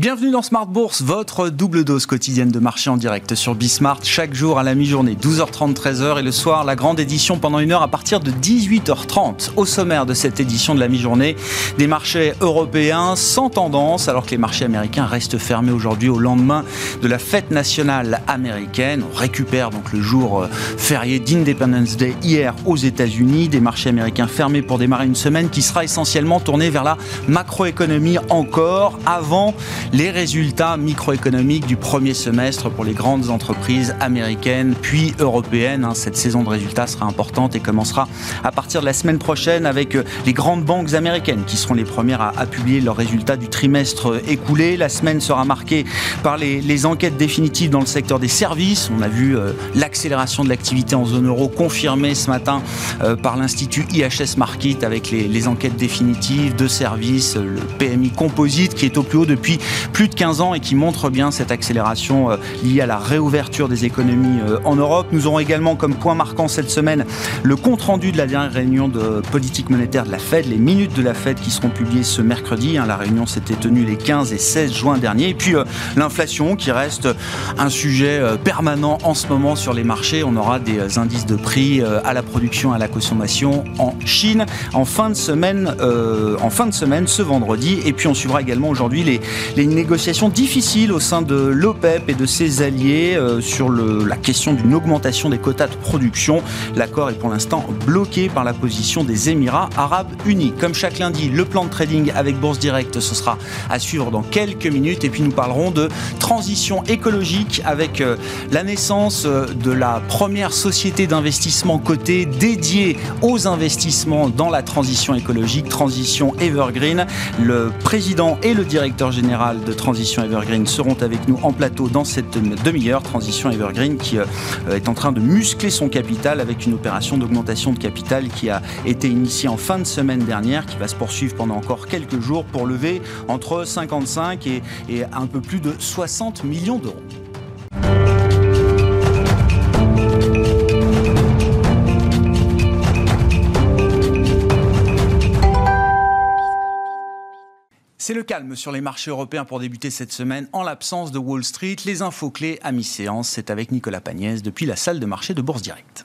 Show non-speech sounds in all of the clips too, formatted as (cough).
Bienvenue dans Smart Bourse, votre double dose quotidienne de marché en direct sur Bismart, chaque jour à la mi-journée, 12h30, 13h et le soir, la grande édition pendant une heure à partir de 18h30. Au sommaire de cette édition de la mi-journée, des marchés européens sans tendance, alors que les marchés américains restent fermés aujourd'hui au lendemain de la fête nationale américaine. On récupère donc le jour euh, férié d'Independence Day hier aux États-Unis, des marchés américains fermés pour démarrer une semaine qui sera essentiellement tournée vers la macroéconomie encore avant les résultats microéconomiques du premier semestre pour les grandes entreprises américaines puis européennes. Hein. Cette saison de résultats sera importante et commencera à partir de la semaine prochaine avec euh, les grandes banques américaines qui seront les premières à, publier leurs résultats du trimestre écoulé. La semaine sera marquée par les, enquêtes définitives dans le secteur des services. On a vu euh, l'accélération de l'activité en zone euro confirmée ce matin euh, par l'Institut IHS Market avec les enquêtes définitives de services, le PMI composite qui est au plus haut depuis plus de 15 ans et qui montre bien cette accélération euh, liée à la réouverture des économies euh, en Europe. Nous aurons également comme point marquant cette semaine le compte-rendu de la dernière réunion de politique monétaire de la Fed, les minutes de la Fed qui seront publiées ce mercredi. Hein. La réunion s'était tenue les 15 et 16 juin dernier. Et puis euh, l'inflation qui reste un sujet permanent en ce moment sur les marchés. On aura des indices de prix à la production, à la consommation en Chine en fin de semaine, en fin de semaine ce vendredi. Et puis on suivra également aujourd'hui les, les négociations difficiles au sein de l'OPEP et de ses alliés euh, sur la question d'une augmentation des quotas de production. L'accord est pour l'instant bloqué par la position des Émirats arabes unis. Comme chaque lundi, le plan de trading avec Bourse Direct, ce sera à suivre dans quelques minutes. Et puis nous parlerons de transition écologique avec euh, la naissance euh, de la première société d'investissement cotée dédiée aux investissements dans la transition écologique, Transition Evergreen. Le président et le directeur général de Transition Evergreen seront avec nous en plateau dans cette demi-heure. Transition Evergreen qui euh, est en train de muscler son capital avec une opération d'augmentation de capital qui a été initiée en fin de semaine dernière, qui va se poursuivre pendant encore quelques jours pour lever entre 55 et, et un peu plus de 60 millions d'euros. C'est le calme sur les marchés européens pour débuter cette semaine en l'absence de Wall Street. Les infos clés à mi-séance, c'est avec Nicolas Pagnès depuis la salle de marché de Bourse Directe.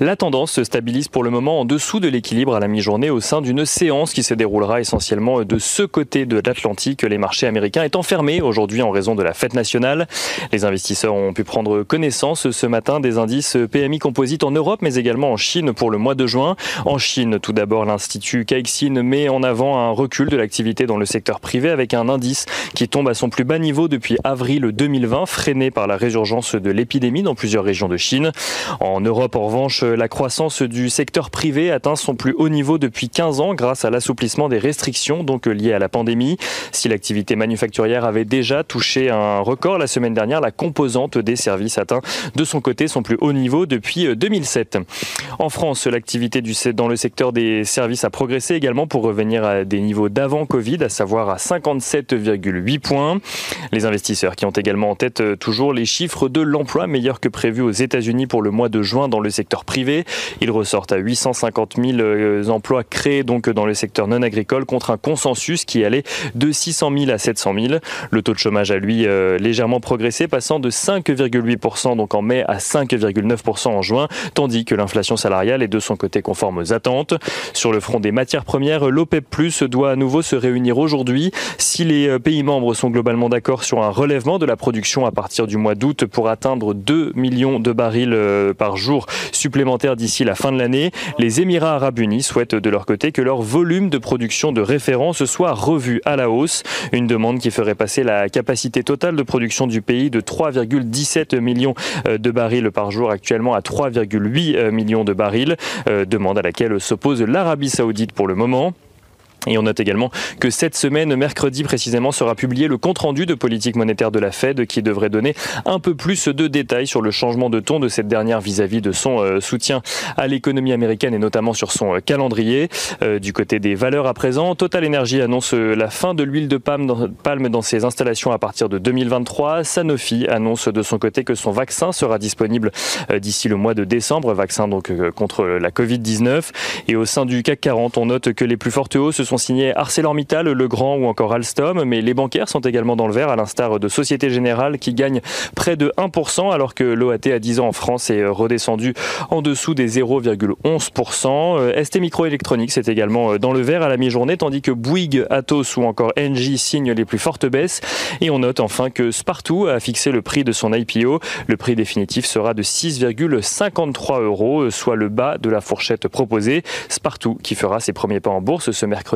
La tendance se stabilise pour le moment en dessous de l'équilibre à la mi-journée au sein d'une séance qui se déroulera essentiellement de ce côté de l'Atlantique, les marchés américains étant fermés aujourd'hui en raison de la fête nationale. Les investisseurs ont pu prendre connaissance ce matin des indices PMI composites en Europe mais également en Chine pour le mois de juin. En Chine, tout d'abord, l'Institut Caixin met en avant un recul de l'activité dans le secteur privé avec un indice qui tombe à son plus bas niveau depuis avril 2020, freiné par la résurgence de l'épidémie dans plusieurs régions de Chine. En Europe, en revanche, la croissance du secteur privé atteint son plus haut niveau depuis 15 ans grâce à l'assouplissement des restrictions donc liées à la pandémie. Si l'activité manufacturière avait déjà touché un record la semaine dernière, la composante des services atteint de son côté son plus haut niveau depuis 2007. En France, l'activité dans le secteur des services a progressé également pour revenir à des niveaux d'avant Covid, à savoir à 57,8 points. Les investisseurs qui ont également en tête euh, toujours les chiffres de l'emploi meilleurs que prévu aux États-Unis pour le mois de juin dans le secteur privé. Ils ressortent à 850 000 euh, emplois créés donc dans le secteur non agricole contre un consensus qui allait de 600 000 à 700 000. Le taux de chômage a lui euh, légèrement progressé, passant de 5,8% donc en mai à 5,9% en juin, tandis que l'inflation salariale est de son côté conforme aux attentes. Sur le front des matières premières, l'OPEP+ doit à nouveau se réunir aujourd'hui. Si les euh, pays membres sont globalement d'accord sur un relèvement de la production à partir du mois d'août pour atteindre 2 millions de barils par jour supplémentaires d'ici la fin de l'année. Les Émirats arabes unis souhaitent de leur côté que leur volume de production de référence soit revu à la hausse. Une demande qui ferait passer la capacité totale de production du pays de 3,17 millions euh, de barils par jour actuellement à 3,8 euh, millions de barils. Euh, demande à laquelle s'oppose l'Arabie saoudite pour le moment. Et on note également que cette semaine, mercredi précisément, sera publié le compte-rendu de politique monétaire de la Fed qui devrait donner un peu plus de détails sur le changement de ton de cette dernière vis-à-vis de son euh, soutien à l'économie américaine et notamment sur son euh, calendrier. Euh, du côté des valeurs à présent, Total Energy annonce la fin de l'huile de palme dans ses installations à partir de 2023. Sanofi annonce de son côté que son vaccin sera disponible d'ici le mois de décembre, vaccin donc contre la Covid-19. Et au sein du CAC 40, on note que les plus fortes hausses sont sont signés ArcelorMittal, Legrand ou encore Alstom, mais les bancaires sont également dans le vert, à l'instar de Société Générale qui gagne près de 1%, alors que l'OAT à 10 ans en France est redescendu en dessous des 0,11%. ST Microelectronics est également dans le vert à la mi-journée, tandis que Bouygues, Atos ou encore Engie signent les plus fortes baisses. Et on note enfin que Spartoo a fixé le prix de son IPO. Le prix définitif sera de 6,53 euros, soit le bas de la fourchette proposée. Spartoo qui fera ses premiers pas en bourse ce mercredi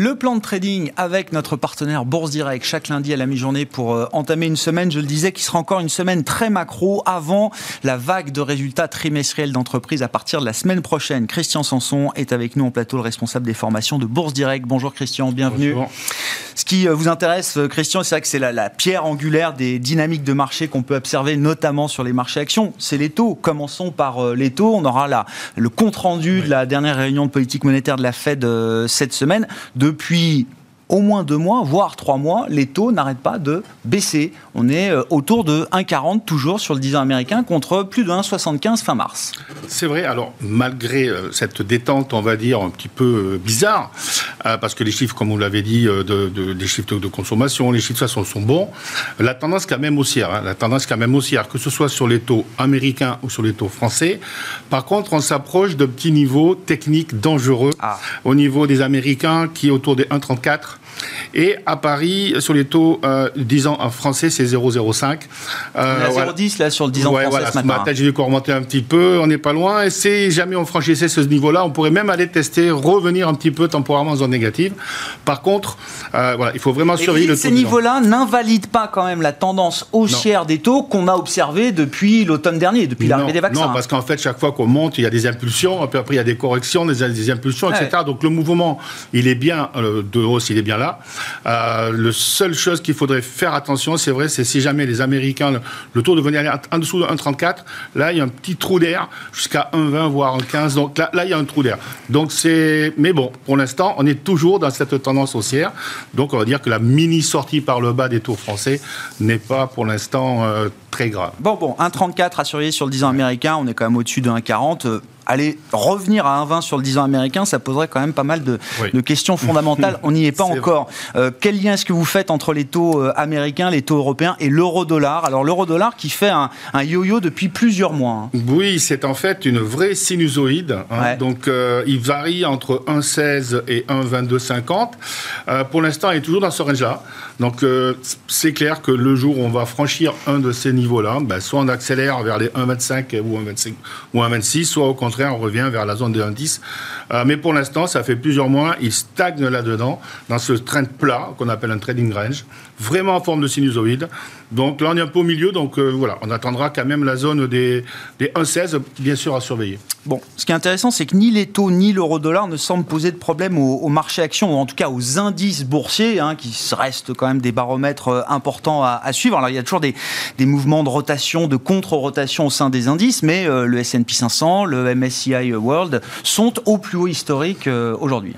Le plan de trading avec notre partenaire Bourse Direct chaque lundi à la mi-journée pour euh, entamer une semaine, je le disais, qui sera encore une semaine très macro avant la vague de résultats trimestriels d'entreprise à partir de la semaine prochaine. Christian Sanson est avec nous en plateau, le responsable des formations de Bourse Direct. Bonjour Christian, bienvenue. Bonjour. Ce qui euh, vous intéresse, euh, Christian, c'est vrai que c'est la, la, pierre angulaire des dynamiques de marché qu'on peut observer, notamment sur les marchés actions. C'est les taux. Commençons par les taux. On aura là le compte rendu de la dernière réunion de politique monétaire de la Fed cette semaine. De depuis au moins deux mois, voire trois mois, les taux n'arrêtent pas de baisser. On est euh, autour de 1,40 toujours sur le 10 ans américain contre plus de 1,75 fin mars. C'est vrai, alors malgré euh, cette détente, on va dire, un petit peu euh, bizarre, parce que les chiffres, comme vous l'avez dit, de, des chiffres de consommation, les chiffres de façon sont bons, la tendance quand même haussière, hein, la tendance quand même haussière, que ce soit sur les taux américains ou sur les taux français. Par contre, on s'approche de petits niveaux techniques dangereux ah. au niveau des Américains qui est autour des 1,34 et à Paris, sur les taux euh, 10 ans en français, c'est 0,05. Euh, 0,10 là sur le 10 ans français ce matin. j'ai vu qu'on remontait un petit peu, on n'est pas loin. Et si jamais on franchissait ce niveau-là, on pourrait même aller tester, revenir un petit peu temporairement en zone négative. Par contre, euh, voilà, il faut vraiment surveiller le taux. Ces niveaux-là n'invalident pas quand même la tendance haussière des taux qu'on a observée depuis l'automne dernier, depuis l'arrivée des vaccins. Non, parce qu'en fait, chaque fois qu'on monte, il y a des impulsions, puis après il y a des corrections, des, des impulsions, etc. Donc le mouvement, il est bien euh, de hausse, il est bien là. Euh, le seule chose qu'il faudrait faire attention, c'est vrai, c'est si jamais les Américains, le, taux devenait aller en dessous de 1,34, là, il y a un petit trou d'air jusqu'à 1,20, voire 1,15. Donc là, il y a un trou d'air. Donc c'est, mais bon, pour l'instant, on est toujours dans cette tendance haussière. Donc on va dire que la mini sortie par le bas des taux français n'est pas pour l'instant euh, très grave. Bon, bon, 1,34 à surveiller sur le 10 ans américain, on est quand même au-dessus de 1,40 aller revenir à 1,20 sur le 10 ans américain, ça poserait quand même pas mal de, questions fondamentales. (laughs) On n'y est pas encore. Euh, quel lien est-ce que vous faites entre les taux euh, américains, les taux européens et l'euro-dollar Alors l'euro-dollar qui fait un, yo-yo depuis plusieurs mois. Hein. Oui, c'est en fait une vraie sinusoïde. Hein. Donc euh, il varie entre 1,16 et 1,2250. pour l'instant, il est toujours dans ce range-là. Donc c'est clair que le jour où on va franchir un de ces niveaux-là, ben, soit on accélère vers les 1,25 ou 1,25 ou 1,26, soit au contraire on revient vers la zone de 1,10. Euh, mais pour l'instant, ça fait plusieurs mois, il stagne là-dedans, dans ce trend plat qu'on appelle un trading range, vraiment en forme de sinusoïde. Donc là, on est un peu au milieu, donc euh, voilà, on attendra quand même la zone des, des 1,16, bien sûr, à surveiller. Bon, ce qui est intéressant, c'est que ni les taux ni l'euro-dollar ne semblent poser de problème au, marché actions, ou en tout cas aux indices boursiers, hein, qui restent quand même des baromètres euh, importants à, suivre. Alors, il y a toujours des, mouvements de rotation, de contre-rotation au sein des indices, mais le S&P 500, le MSCI World sont au plus haut historique euh, aujourd'hui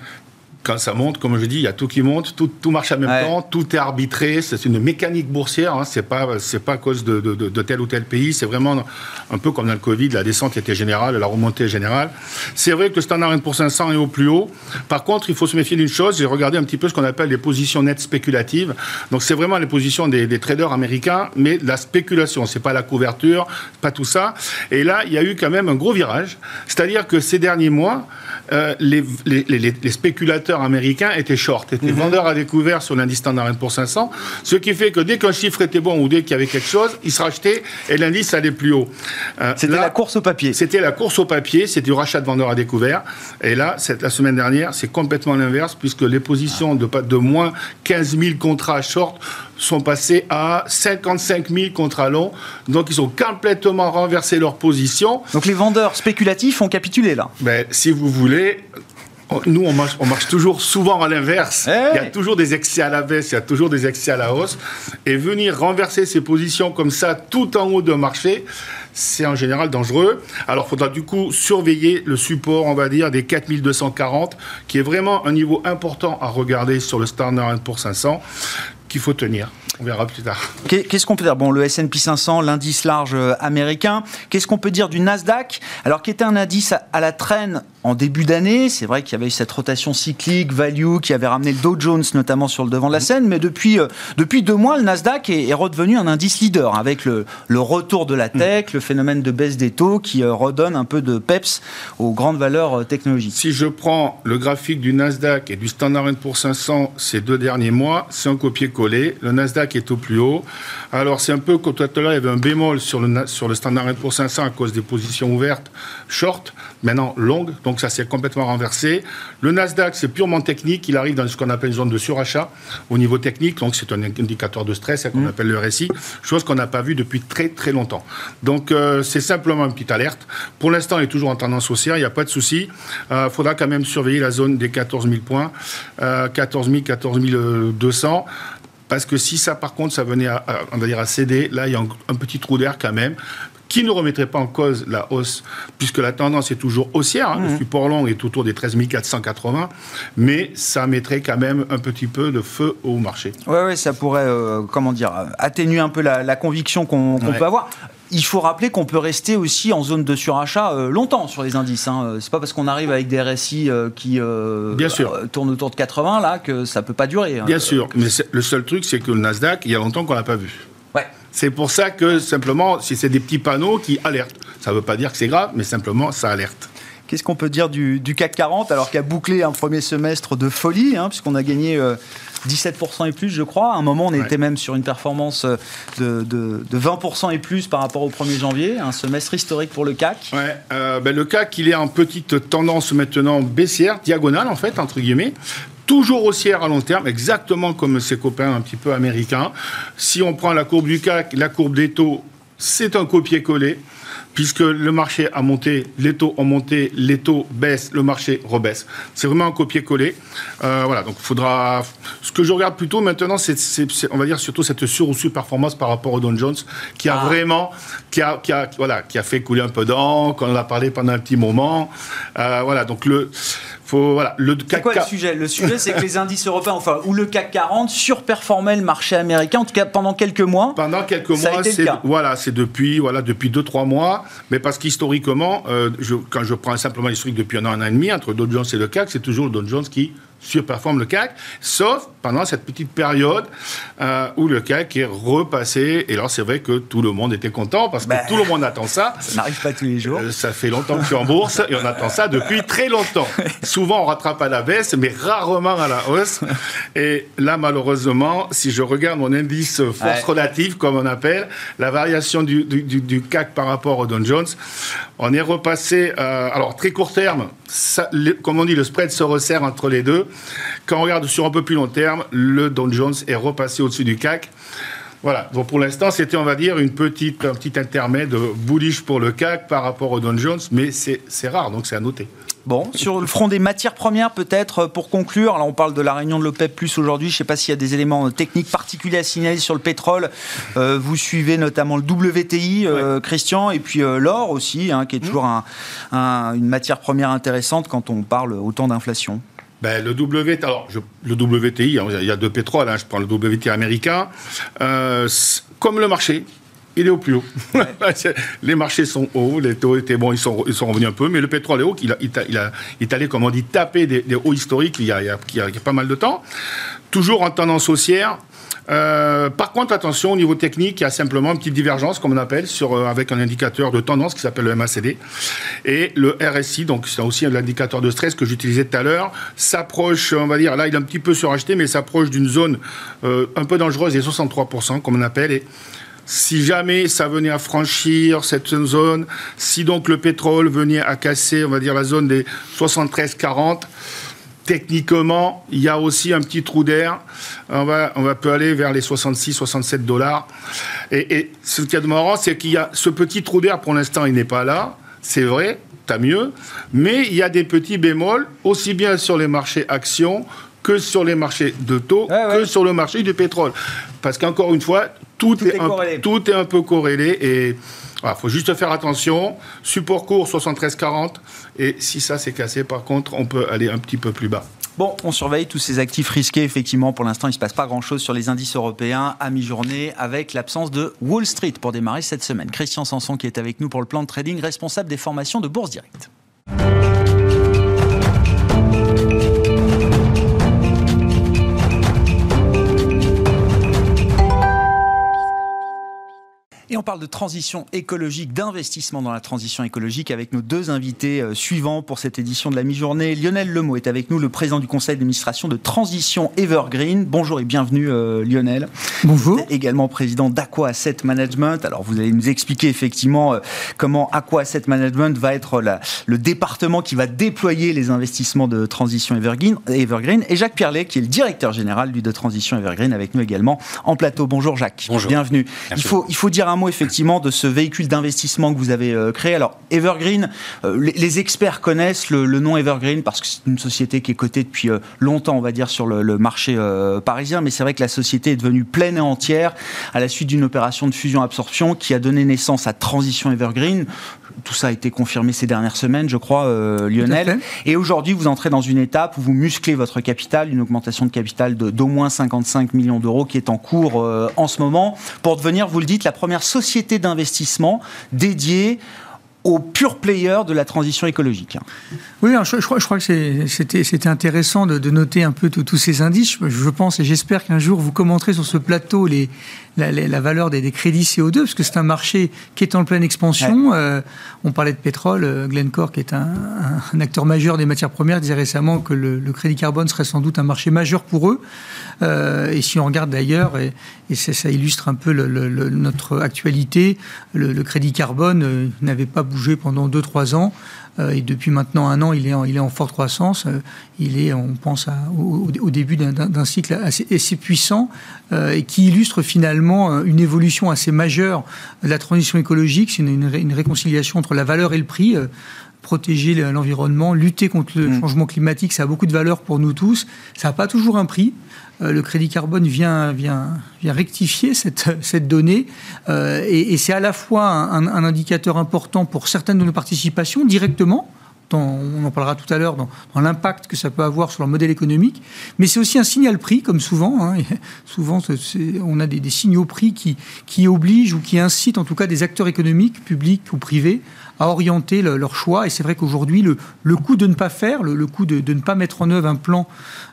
quand ça monte, comme je dis, il y a tout qui monte, tout, tout marche en même temps, tout est arbitré, c'est une mécanique boursière, hein, c'est pas c'est pas à cause de, de, de, tel ou tel pays, c'est vraiment un peu comme dans le Covid, la descente était générale, la remontée est générale. C'est vrai que le standard pour 500 est au plus haut. Par contre, il faut se méfier d'une chose, j'ai regardé un petit peu ce qu'on appelle les positions nettes spéculatives. Donc c'est vraiment les positions des, des, traders américains, mais la spéculation, c'est pas la couverture, pas tout ça. Et là, il y a eu quand même un gros virage, c'est-à-dire que ces derniers mois, euh, les, les, les, les spéculateurs américains étaient short, étaient mhm. vendeurs à découvert sur l'indice Standard pour 500, ce qui fait que dès qu'un chiffre était bon ou dès qu'il y avait quelque chose, il se rachetait et l'indice allait plus haut. Euh, c'était la course au papier. C'était la course au papier, c'est du rachat de vendeurs à découvert. Et là, la semaine dernière, c'est complètement l'inverse puisque les positions de, de moins 15 000 contrats short sont passés à 55 000 contrats longs. Donc, ils ont complètement renversé leur position. Donc, les vendeurs spéculatifs ont capitulé là. Ben, si vous voulez, Nous, on marche, on marche toujours souvent à l'inverse. Eh il y a toujours des excès à la baisse, il y a toujours des excès à la hausse. Et venir renverser ces positions comme ça, tout en haut d'un marché, c'est en général dangereux. Alors, il faudra du coup surveiller le support, on va dire, des 4240, qui est vraiment un niveau important à regarder sur le Standard pour 500 qu'il faut tenir. On verra plus tard. Qu'est-ce qu'on peut dire? Bon, le S&P 500, l'indice large euh, américain. Qu'est-ce qu'on peut dire du Nasdaq? Alors, qui était un indice à la traîne en début d'année. C'est vrai qu'il y avait eu cette rotation cyclique, value, qui avait ramené le Dow Jones notamment sur le devant de la scène. Mais depuis, euh, depuis deux mois, le Nasdaq est, redevenu un indice leader avec le, le retour de la mm. tech, le phénomène de baisse des taux qui euh, redonne un peu de peps aux grandes valeurs technologiques. Si je prends le graphique du Nasdaq et du Standard Poor's 500 ces deux derniers mois, c'est un copier-coller. Le Nasdaq est au plus haut. Alors c'est un peu comme tout à l'heure, il y avait un bémol sur le, sur le Standard Poor's 500 à cause des positions ouvertes short, maintenant longues, donc ça s'est complètement renversé. Le Nasdaq, c'est purement technique, il arrive dans ce qu'on appelle une zone de surachat au niveau technique, donc c'est un indicateur de stress qu'on mmh. appelle le RSI, chose qu'on n'a pas vu depuis très très longtemps. Donc euh, c'est simplement une petite alerte. Pour l'instant, il est toujours en tendance haussière, il n'y a pas de souci. Il euh, faudra quand même surveiller la zone des 14 000 points, 14 000, 14 200. Parce que si ça, par contre, ça venait à, céder, là, il y a un, petit trou d'air quand même qui ne remettrait pas en cause la hausse, puisque la tendance est toujours haussière. Hein, Le mmh. support long est autour des 13 480, mais ça mettrait quand même un petit peu de feu au marché. Oui, ouais, ça pourrait, euh, comment dire, atténuer un peu la, conviction qu'on peut avoir il faut rappeler qu'on peut rester aussi en zone de surachat euh, longtemps sur les indices. Hein. Euh, c'est pas parce qu'on arrive avec des RSI euh, qui Bien sûr. tournent autour de 80 là que ça peut pas durer. Hein. Bien sûr, mais le seul truc c'est que le Nasdaq, il y a longtemps qu'on l'a pas vu. C'est pour ça que simplement, si c'est des petits panneaux qui alertent, ça ne veut pas dire que c'est grave, mais simplement ça alerte. Qu'est-ce qu'on peut dire du, CAC 40 alors qu'il a bouclé un premier semestre de folie, hein, puisqu'on a gagné 17% et plus, je crois. À un moment, on était même sur une performance de, 20% et plus par rapport au 1er janvier, un semestre historique pour le CAC. Ouais, euh, ben le CAC, il est en petite tendance maintenant baissière, diagonale en fait, entre guillemets toujours haussière à long terme, exactement comme ses copains un petit peu américains. Si on prend la courbe du CAC, la courbe des taux, c'est un copier-coller puisque le marché a monté, les taux ont monté, les taux baissent, le marché rebaisse. C'est vraiment un copier-coller. Euh, voilà, donc faudra. Ce que je regarde plutôt maintenant, c'est, on va dire surtout cette sur ou sous-performance par rapport au Don Jones, qui a ah. vraiment, qui a, qui a, voilà, qui a fait couler un peu d'encre. On en a parlé pendant un petit moment. Euh, voilà, donc le voilà, le c'est quoi le sujet? Le sujet, c'est que les indices européens, enfin, ou le CAC 40 surperformaient le marché américain, en tout cas pendant quelques mois. Pendant quelques mois, c'est voilà, c'est depuis voilà depuis deux trois mois, mais parce qu'historiquement, euh, quand je prends simplement l'historique depuis un an, un an et demi entre Dow Jones et le CAC, c'est toujours le Dow Jones qui surperforme le CAC, sauf pendant cette petite période euh, où le CAC est repassé. Et là, c'est vrai que tout le monde était content parce que bah, tout le monde attend ça. (laughs) Ça n'arrive pas tous les jours. Euh, ça fait longtemps que je suis en bourse et on attend ça depuis très longtemps. (laughs) Souvent, on rattrape à la baisse, mais rarement à la hausse. (laughs) Et là, malheureusement, si je regarde mon indice force relative, comme on appelle, la variation du, du, CAC par rapport au Dow Jones, on est repassé, euh, alors très court terme, comme on dit, le spread se resserre entre les deux. Quand on regarde sur un peu plus long terme, le Dow Jones est repassé au-dessus du CAC. Voilà. Donc pour l'instant, c'était, on va dire, une petite, un petit intermède bullish pour le CAC par rapport au Dow Jones, mais c'est rare, donc c'est à noter. Bon, sur le front des matières premières, peut-être pour conclure, alors on parle de la réunion de l'OPEP plus aujourd'hui, je ne sais pas s'il y a des éléments techniques particuliers à signaler sur le pétrole. Euh, vous suivez notamment le WTI, euh, Christian, et puis euh, l'or aussi, hein, qui est mmh. toujours une matière première intéressante quand on parle autant d'inflation. Ben, le, w, alors, le WTI, hein, il y a deux pétroles, hein, je prends le WTI américain, comme le marché, il est au plus haut. (laughs) les marchés sont hauts, les taux étaient bons, ils sont, ils sont revenus un peu, mais le pétrole est haut, il, a, il, a, est allé, comme on dit, taper des, hauts historiques il y, a, il, y a, pas mal de temps. Toujours en tendance haussière. Euh, par contre, attention, au niveau technique, il y a simplement une petite divergence, comme on appelle, euh, avec un indicateur de tendance qui s'appelle le MACD. Et le RSI, donc c'est aussi un indicateur de stress que j'utilisais tout à l'heure, s'approche, on va dire, là il est un petit peu suracheté, mais s'approche d'une zone euh, un peu dangereuse, des 63%, comme on appelle. Et si jamais ça venait à franchir cette zone, si donc le pétrole venait à casser, on va dire, la zone des 73-40, techniquement, il y a aussi un petit trou d'air. On va, on va peut aller vers les 66-67 dollars. Et, ce qu'il y a de marrant, c'est qu'il y a ce petit trou d'air, pour l'instant, il n'est pas là. C'est vrai, tant mieux. Mais il y a des petits bémols, aussi bien sur les marchés actions que sur les marchés de taux, que sur le marché du pétrole. Parce qu'encore une fois, tout, est, un, tout est un peu corrélé et il faut juste faire attention. Support court 73,40 et si ça s'est cassé, par contre, on peut aller un petit peu plus bas. Bon, on surveille tous ces actifs risqués. Effectivement, pour l'instant, il ne se passe pas grand-chose sur les indices européens à mi-journée avec l'absence de Wall Street pour démarrer cette semaine. Christian Sanson qui est avec nous pour le plan de trading, responsable des formations de Bourse Directe. Et on parle de transition écologique, d'investissement dans la transition écologique avec nos deux invités euh, suivants pour cette édition de la mi-journée. Lionel Lemot est avec nous, le président du conseil d'administration de Transition Evergreen. Bonjour et bienvenue euh, Lionel. Bonjour. également président d'Aqua Asset Management. Alors vous allez nous expliquer effectivement euh, comment Aqua Asset Management va être le département qui va déployer les investissements de Transition Evergreen. Evergreen. Et Jacques Pierlet qui est le directeur général du de Transition Evergreen avec nous également en plateau. Bonjour Jacques. Bonjour. Bienvenue. Il faut, il faut dire un effectivement de ce véhicule d'investissement que vous avez euh, créé. Alors Evergreen, euh, les, experts connaissent le, nom Evergreen parce que c'est une société qui est cotée depuis euh, longtemps, on va dire, sur le, marché parisien. Mais c'est vrai que la société est devenue pleine et entière à la suite d'une opération de fusion-absorption qui a donné naissance à Transition Evergreen. Tout ça a été confirmé ces dernières semaines, je crois, Lionel. Et aujourd'hui, vous entrez dans une étape où vous musclez votre capital, une augmentation de capital d'au moins 55 millions d'euros qui est en cours en ce moment, pour devenir, vous le dites, la première société d'investissement dédiée aux purs players de la transition écologique. Oui, je, crois, que c'était intéressant de, noter un peu tous ces indices. Je, pense et j'espère qu'un jour vous commenterez sur ce plateau les, la, valeur des, crédits CO2, parce que c'est un marché qui est en pleine expansion. Euh, on parlait de pétrole. Euh, Glencore, qui est un, acteur majeur des matières premières, disait récemment que le, crédit carbone serait sans doute un marché majeur pour eux. Euh, et si on regarde d'ailleurs, et, ça, illustre un peu notre actualité, le, crédit carbone n'avait pas bougé pendant 2-3 ans. Euh, et depuis maintenant un an, il est en, forte croissance. Euh, il est, on pense, au, début d'un cycle assez, assez puissant euh, et qui illustre finalement une évolution assez majeure de la transition écologique. C'est une, réconciliation entre la valeur et le prix protéger l'environnement, lutter contre le mmh. changement climatique, ça a beaucoup de valeur pour nous tous. Ça n'a pas toujours un prix. Euh, le crédit carbone vient, vient, vient rectifier cette, (laughs) cette donnée. Euh, et, c'est à la fois un, indicateur important pour certaines de nos participations directement, on en parlera tout à l'heure, dans, l'impact que ça peut avoir sur leur modèle économique. Mais c'est aussi un signal prix, comme souvent. Hein. (laughs) souvent, on a des, signaux prix qui, qui obligent ou qui incitent, en tout cas, des acteurs économiques, publics ou privés, à orienter leur choix. Et c'est vrai qu'aujourd'hui, le, le coût de ne pas faire, le, coût de, ne pas mettre en œuvre un plan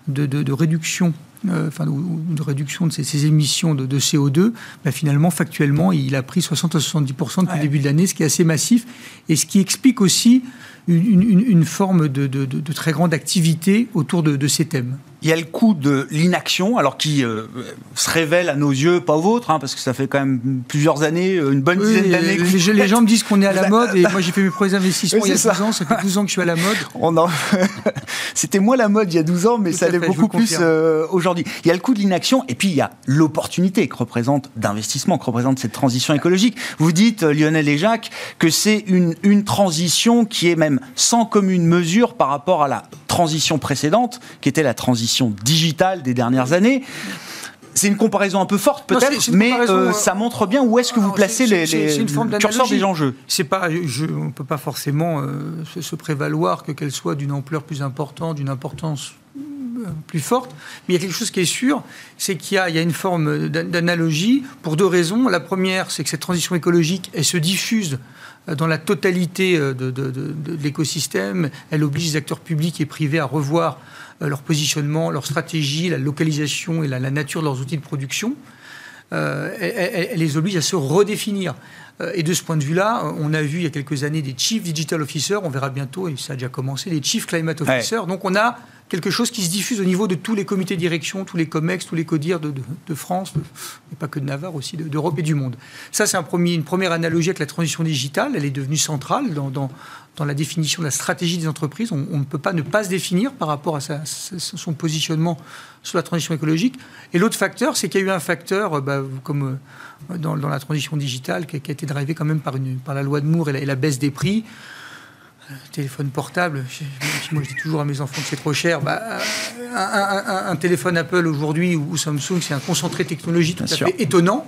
de, de réduction euh, enfin, de réduction de ces, émissions de, CO2, bah, finalement, factuellement, il a pris 60 à 70% depuis le début de l'année, ce qui est assez massif, et ce qui explique aussi une, forme de, très grande activité autour de, ces thèmes. Il y a le coût de l'inaction, alors qui euh, se révèle à nos yeux, pas aux vôtres, hein, parce que ça fait quand même plusieurs années, euh, une bonne dizaine d'années. Les, les, gens me disent qu'on est à la mode, et moi j'ai fait mes premiers (laughs) investissements il y a 12 ans, ça fait 12 ans que je suis à la mode. (laughs) (laughs) C'était moins la mode il y a 12 ans, mais ça l'est beaucoup plus euh, aujourd'hui. Il y a le coût de l'inaction, et puis il y a l'opportunité que représente d'investissement, que représente cette transition écologique. Vous dites, Lionel et Jacques, que c'est une, une transition qui est même sans commune mesure par rapport à la transition précédente, qui était la transition digitale des dernières années. C'est une comparaison un peu forte peut-être, mais euh, euh, ça montre bien où est-ce que vous placez les, les curseurs des enjeux. C'est pas, on ne peut pas forcément euh, se, prévaloir que qu'elle soit d'une ampleur plus importante, d'une importance plus forte. Mais il y a quelque chose qui est sûr, c'est qu'il y, y, a une forme d'analogie pour deux raisons. La première, c'est que cette transition écologique, elle se diffuse dans la totalité euh, de, l'écosystème. Elle oblige les acteurs publics et privés à revoir euh, leur positionnement, leur stratégie, la localisation et la, nature de leurs outils de production. Euh, elle, les oblige à se redéfinir. Et de ce point de vue-là, on a vu il y a quelques années des Chief Digital Officers, on verra bientôt, et ça a déjà commencé, des Chief Climate Officers. Donc on a quelque chose qui se diffuse au niveau de tous les comités de direction, tous les COMEX, tous les CODIR de, France, et pas que de Navarre, aussi d'Europe et du monde. Ça, c'est un une première analogie avec la transition digitale. Elle est devenue centrale dans, dans, dans la définition de la stratégie des entreprises. On, ne peut pas ne pas se définir par rapport à son positionnement sur la transition écologique. Et l'autre facteur, c'est qu'il y a eu un facteur, bah, comme euh, dans, dans, la transition digitale, qui, a été drivé quand même par, une, par la loi de Moore et la, et la baisse des prix téléphone portable, moi je dis toujours à mes enfants que c'est trop cher, bah, un, téléphone Apple aujourd'hui ou Samsung, c'est un concentré technologique tout à fait étonnant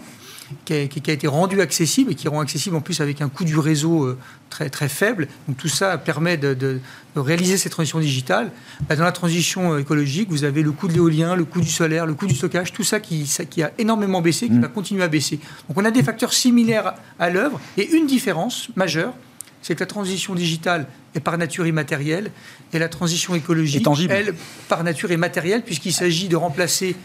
qui a, été rendu accessible et qui rend accessible en plus avec un coût du réseau euh, très, très faible. Donc tout ça permet de, réaliser cette transition digitale. Bah, dans la transition euh, écologique, vous avez le coût de l'éolien, le coût du solaire, le coût du stockage, tout ça qui, qui a énormément baissé, qui mm. va continuer à baisser. Donc on a des facteurs similaires à l'œuvre et une différence majeure, c'est que la transition digitale est par nature immatérielle et la transition écologique, elle, par nature est matérielle puisqu'il s'agit de remplacer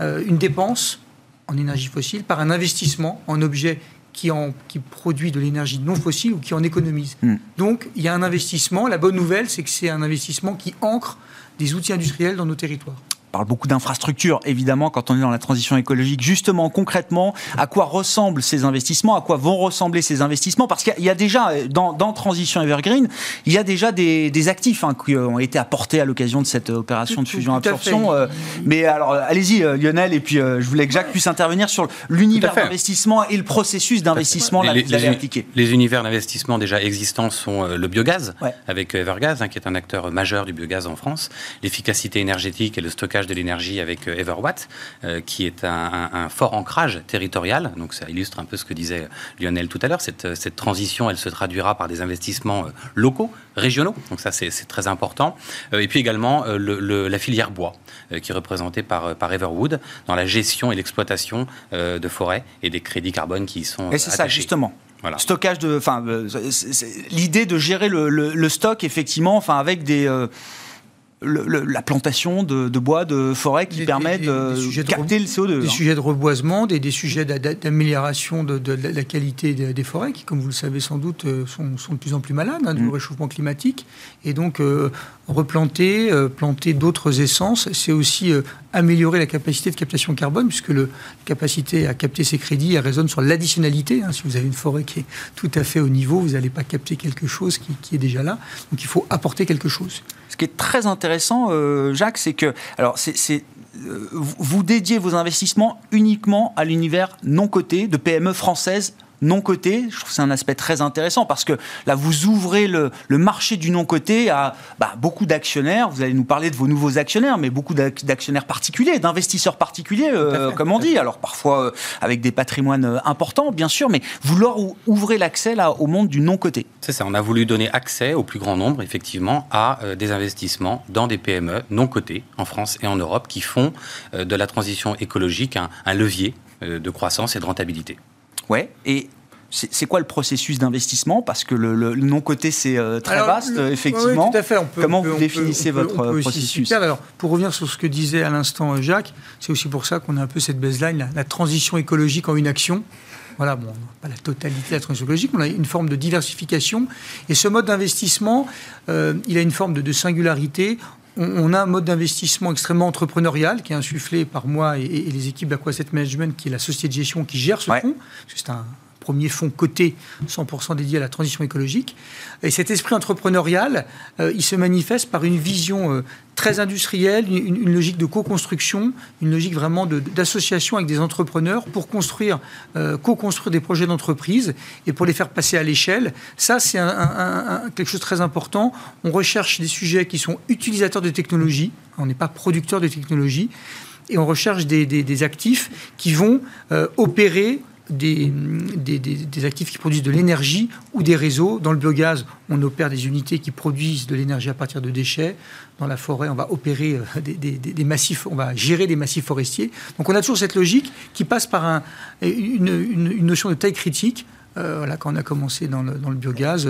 euh, une dépense en énergie fossile par un investissement en objet qui, en, qui produit de l'énergie non fossile ou qui en économise. Hmm. Donc il y a un investissement. La bonne nouvelle, c'est que c'est un investissement qui ancre des outils industriels dans nos territoires parle beaucoup d'infrastructures, évidemment, quand on est dans la transition écologique. Justement, concrètement, à quoi ressemblent ces investissements À quoi vont ressembler ces investissements? Parce qu'il y a déjà, dans, dans, Transition Evergreen, il y a déjà des, des actifs hein, qui ont été apportés à l'occasion de cette opération de fusion-absorption. Euh, mais alors, allez-y, euh, Lionel, et puis euh, je voulais que Jacques puisse intervenir sur l'univers d'investissement et le processus d'investissement que vous allez appliquer. Les univers d'investissement déjà existants sont le biogaz, avec Evergaz, hein, qui est un acteur majeur du biogaz en France, l'efficacité énergétique et le stockage de l'énergie avec euh, Everwatt, euh, qui est un, fort ancrage territorial. Donc ça illustre un peu ce que disait Lionel tout à l'heure. Cette, euh, cette transition, elle se traduira par des investissements locaux, régionaux. Donc ça, c'est très important. Et puis également le, la filière bois, qui est représentée par, par Everwood dans la gestion et l'exploitation de forêts et des crédits carbone qui y sont Et c'est ça, justement. Voilà. Stockage de, enfin, l'idée de gérer le, le, stock effectivement, enfin avec des la plantation de, bois, de forêt qui permet de, capter le CO2. Des hein. sujets de reboisement, des, des sujets d'amélioration de, la qualité des, forêts, qui, comme vous le savez sans doute, euh, sont, de plus en plus malades hein, du mm. réchauffement climatique. Et donc, euh, replanter, euh, planter d'autres essences, c'est aussi améliorer la capacité de captation carbone, puisque la capacité à capter ces crédits, elle résonne sur l'additionnalité. Hein. Si vous avez une forêt qui est tout à fait au niveau, vous n'allez pas capter quelque chose qui, qui est déjà là. Donc, il faut apporter quelque chose. Ce qui est très intéressant, euh, Jacques, c'est que euh, vous dédiez vos investissements uniquement à l'univers non coté de PME françaises non coté. Je trouve que c'est un aspect très intéressant parce que là, vous ouvrez le, marché du non coté à bah, beaucoup d'actionnaires. Vous allez nous parler de vos nouveaux actionnaires, mais beaucoup d'actionnaires particuliers, d'investisseurs particuliers, euh, comme on dit. Alors parfois euh, avec des patrimoines euh, importants, bien sûr, mais vous leur ouvrez l'accès là au monde du non coté. C'est ça. On a voulu donner accès au plus grand nombre, effectivement, à des investissements dans des PME non cotées en France et en Europe qui font de la transition écologique un levier de croissance et de rentabilité. Ouais. Et c'est quoi le processus d'investissement? Parce que le, non-côté, c'est euh, très vaste, effectivement. tout à fait. Comment vous définissez votre processus? Alors, pour revenir sur ce que disait à l'instant euh, Jacques, c'est aussi pour ça qu'on a un peu cette baseline, la, transition écologique en une action. Voilà, bon, pas la totalité de la transition écologique, mais on a une forme de diversification. Et ce mode d'investissement, euh, il a une forme de, singularité on, a un mode d'investissement extrêmement entrepreneurial qui est insufflé par moi et, les équipes d'Aquasset Management, qui est la société de gestion qui gère ce fonds. C'est un premier fonds coté 100% dédié à la transition écologique. Et cet esprit entrepreneurial, euh, il se manifeste par une vision euh, très industrielle, une, logique de co-construction, une logique vraiment d'association avec des entrepreneurs pour construire, euh, co-construire des projets d'entreprise et pour les faire passer à l'échelle. Ça, c'est quelque chose de très important. On recherche des sujets qui sont utilisateurs de technologies. On n'est pas producteur de technologies et on recherche des, actifs qui vont opérer des, des, actifs qui produisent de l'énergie ou des réseaux. Dans le biogaz, on opère des unités qui produisent de l'énergie à partir de déchets. Dans la forêt, on va opérer euh, des, massifs, on va gérer des massifs forestiers. Donc on a toujours cette logique qui passe par un, une, notion de taille critique. Euh, voilà, quand on a commencé dans le, dans le biogaz,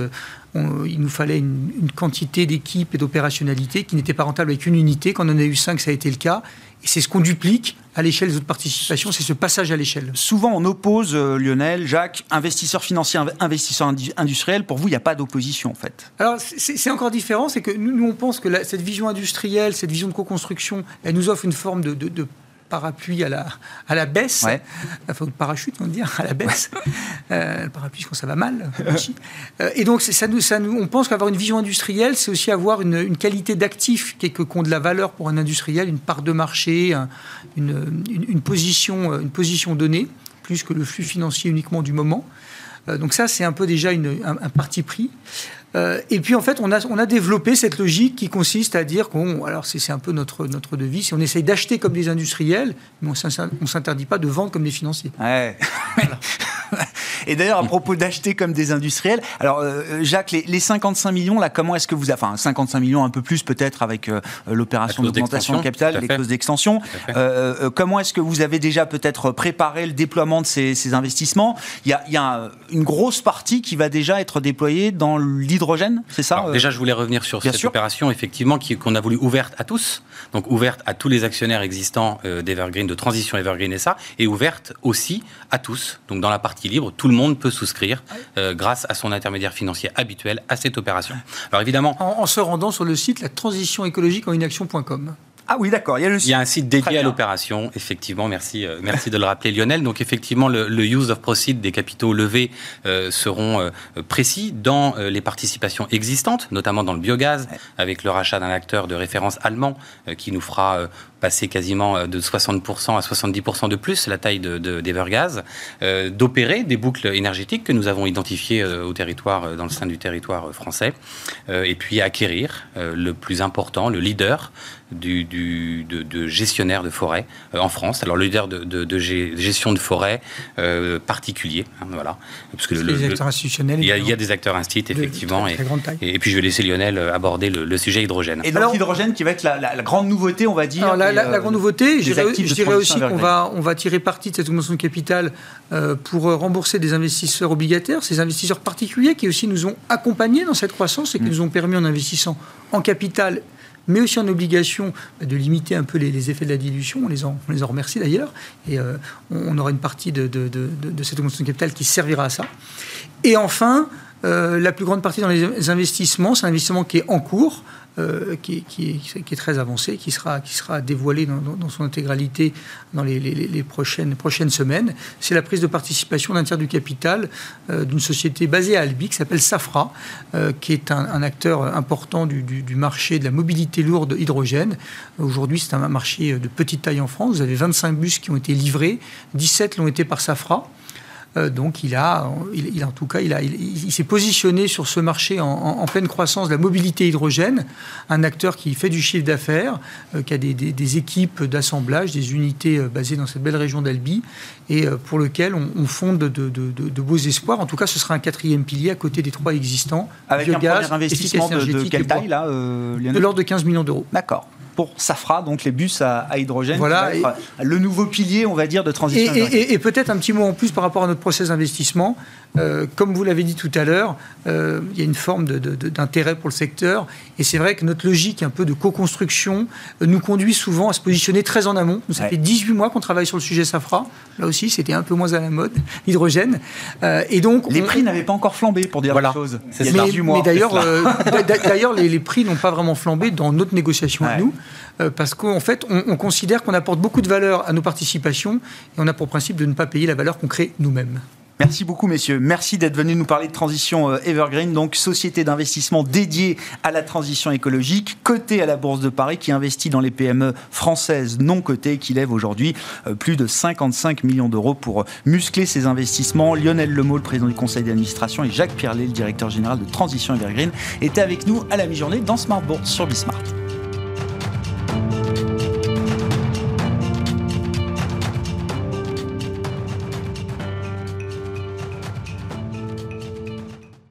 il nous fallait une, une quantité d'équipes et d'opérationnalité qui n'était pas rentable avec une unité. Quand on en a eu cinq, ça a été le cas. Et c'est ce qu'on duplique à l'échelle des autres participations, c'est ce passage à l'échelle. Souvent, on oppose, euh, Lionel, Jacques, investisseurs financiers, investisseurs industriels. Pour vous, il n'y a pas d'opposition, en fait. Alors, c'est encore différent. C'est que nous, on pense que cette vision industrielle, cette vision de co-construction, elle nous offre une forme de, de parapluie à la, à la baisse, ouais. enfin, parachute, on va dire, à la baisse. (laughs) Euh, parapluie quand ça va mal. euh, et donc, ça nous, ça nous, on pense qu'avoir une vision industrielle, c'est aussi avoir une, une qualité d'actif qui, ont de la valeur pour un industriel, une part de marché, une, une, position, une position donnée, plus que le flux financier uniquement du moment. Euh, donc ça, c'est un peu déjà une, un, parti pris. Euh, et puis en fait, on a, on a développé cette logique qui consiste à dire qu'on, alors c'est un peu notre, notre devise, on essaye d'acheter comme des industriels, mais on ne s'interdit pas de vendre comme des financiers. Ouais. (laughs) Et d'ailleurs, à propos d'acheter comme des industriels, alors euh, Jacques, les, 55 millions, là, comment est-ce que vous, enfin 55 millions un peu plus peut-être avec euh, l'opération d'augmentation de capital, les clauses d'extension, euh, comment est-ce que vous avez déjà peut-être préparé le déploiement de ces, investissements? Il y a, une grosse partie qui va déjà être déployée dans l'hydrogène, c'est ça Déjà, je voulais revenir sur cette opération, effectivement, qu'on a voulu ouverte à tous, donc ouverte à tous les actionnaires existants d'Evergreen, de Transition Evergreen SA, et ouverte aussi à tous. Donc dans la partie libre, tout le monde peut souscrire euh, grâce à son intermédiaire financier habituel à cette opération. Alors évidemment... En, se rendant sur le site la transition écologique en inaction.com. Ah oui, d'accord. Il y a, il y a un site dédié à l'opération, effectivement. Merci, euh, merci de le rappeler, Lionel. Donc, effectivement, le, use of proceeds des capitaux levés euh, seront précis dans les participations existantes, notamment dans le biogaz, avec le rachat d'un acteur de référence allemand qui nous fera passer quasiment euh, de 60% à 70% de plus la taille d'Evergaz, de, euh, d'opérer des boucles énergétiques que nous avons identifiées euh, au territoire, dans le sein du territoire français, et puis acquérir le plus important, le leader du, du de, gestionnaire de forêt en France. Alors le leader de, gestion de forêt particulier, hein, voilà. Parce que les acteurs institutionnels. Il y, a, des acteurs instituts effectivement, et, et, puis je vais laisser Lionel aborder le, sujet hydrogène. Et donc l'hydrogène qui va être la, grande nouveauté, on va dire la, grande nouveauté, je dirais, aussi qu'on va, on va tirer parti de cette augmentation de capital euh, pour euh, rembourser des investisseurs obligataires, ces investisseurs particuliers qui aussi nous ont accompagnés dans cette croissance et qui mm. nous ont permis en investissant en capital mais aussi en obligation bah, de limiter un peu les, effets de la dilution. On les en, on les en remercie d'ailleurs. Et euh, on, aura une partie de, de, de, cette augmentation de capital qui servira à ça. Et enfin, la plus grande partie dans les investissements, c'est un investissement qui est en cours. Euh, qui, est, très avancé, qui sera, qui sera dévoilé dans, son intégralité dans les, prochaines, prochaines semaines. C'est la prise de participation d'un tiers du capital euh, d'une société basée à Albi qui s'appelle Safra, euh, qui est un, acteur important du, du, marché de la mobilité lourde hydrogène. Aujourd'hui, c'est un marché de petite taille en France. Vous avez 25 bus qui ont été livrés, 17 l'ont été par Safra. Euh, donc il a, il, en tout cas, il, a, il, s'est positionné sur ce marché en, pleine croissance de la mobilité hydrogène, un acteur qui fait du chiffre d'affaires, euh, qui a des, équipes d'assemblage, des unités euh, basées dans cette belle région d'Albi, et pour lequel on, fonde de, beaux espoirs. En tout cas, ce sera un quatrième pilier à côté des trois existants. Avec un premier investissement de, de quelle taille là De l'ordre de 15 millions d'euros. D'accord pour Safra, donc les bus à, hydrogène. Voilà. le nouveau pilier, on va dire, de transition. Et, peut-être un petit mot en plus par rapport à notre process d'investissement. Euh, comme vous l'avez dit tout à l'heure, euh, il y a une forme d'intérêt pour le secteur. Et c'est vrai que notre logique un peu de co-construction euh, nous conduit souvent à se positionner très en amont. ça fait 18 mois qu'on travaille sur le sujet Safra. Là aussi, c'était un peu moins à la mode, (laughs) l'hydrogène. et donc, les prix n'avaient pas encore flambé, pour dire voilà. la chose. Mais, mais d'ailleurs, d'ailleurs, les, les, prix n'ont pas vraiment flambé dans notre négociation à nous. Euh, parce qu'en fait, on, considère qu'on apporte beaucoup de valeur à nos participations et on a pour principe de ne pas payer la valeur qu'on crée nous-mêmes. Merci beaucoup, messieurs. Merci d'être venus nous parler de transition euh, Evergreen, donc société d'investissement dédiée à la transition écologique, cotée à la Bourse de Paris, qui investit dans les PME françaises non cotées, qui lève aujourd'hui euh, plus de 55 millions d'euros pour muscler ses investissements. Lionel Lemot, le président du conseil d'administration, et Jacques Pierlet, le directeur général de Transition Evergreen, étaient avec nous à la mi-journée dans Smart Bourse sur Bismart. Thank you.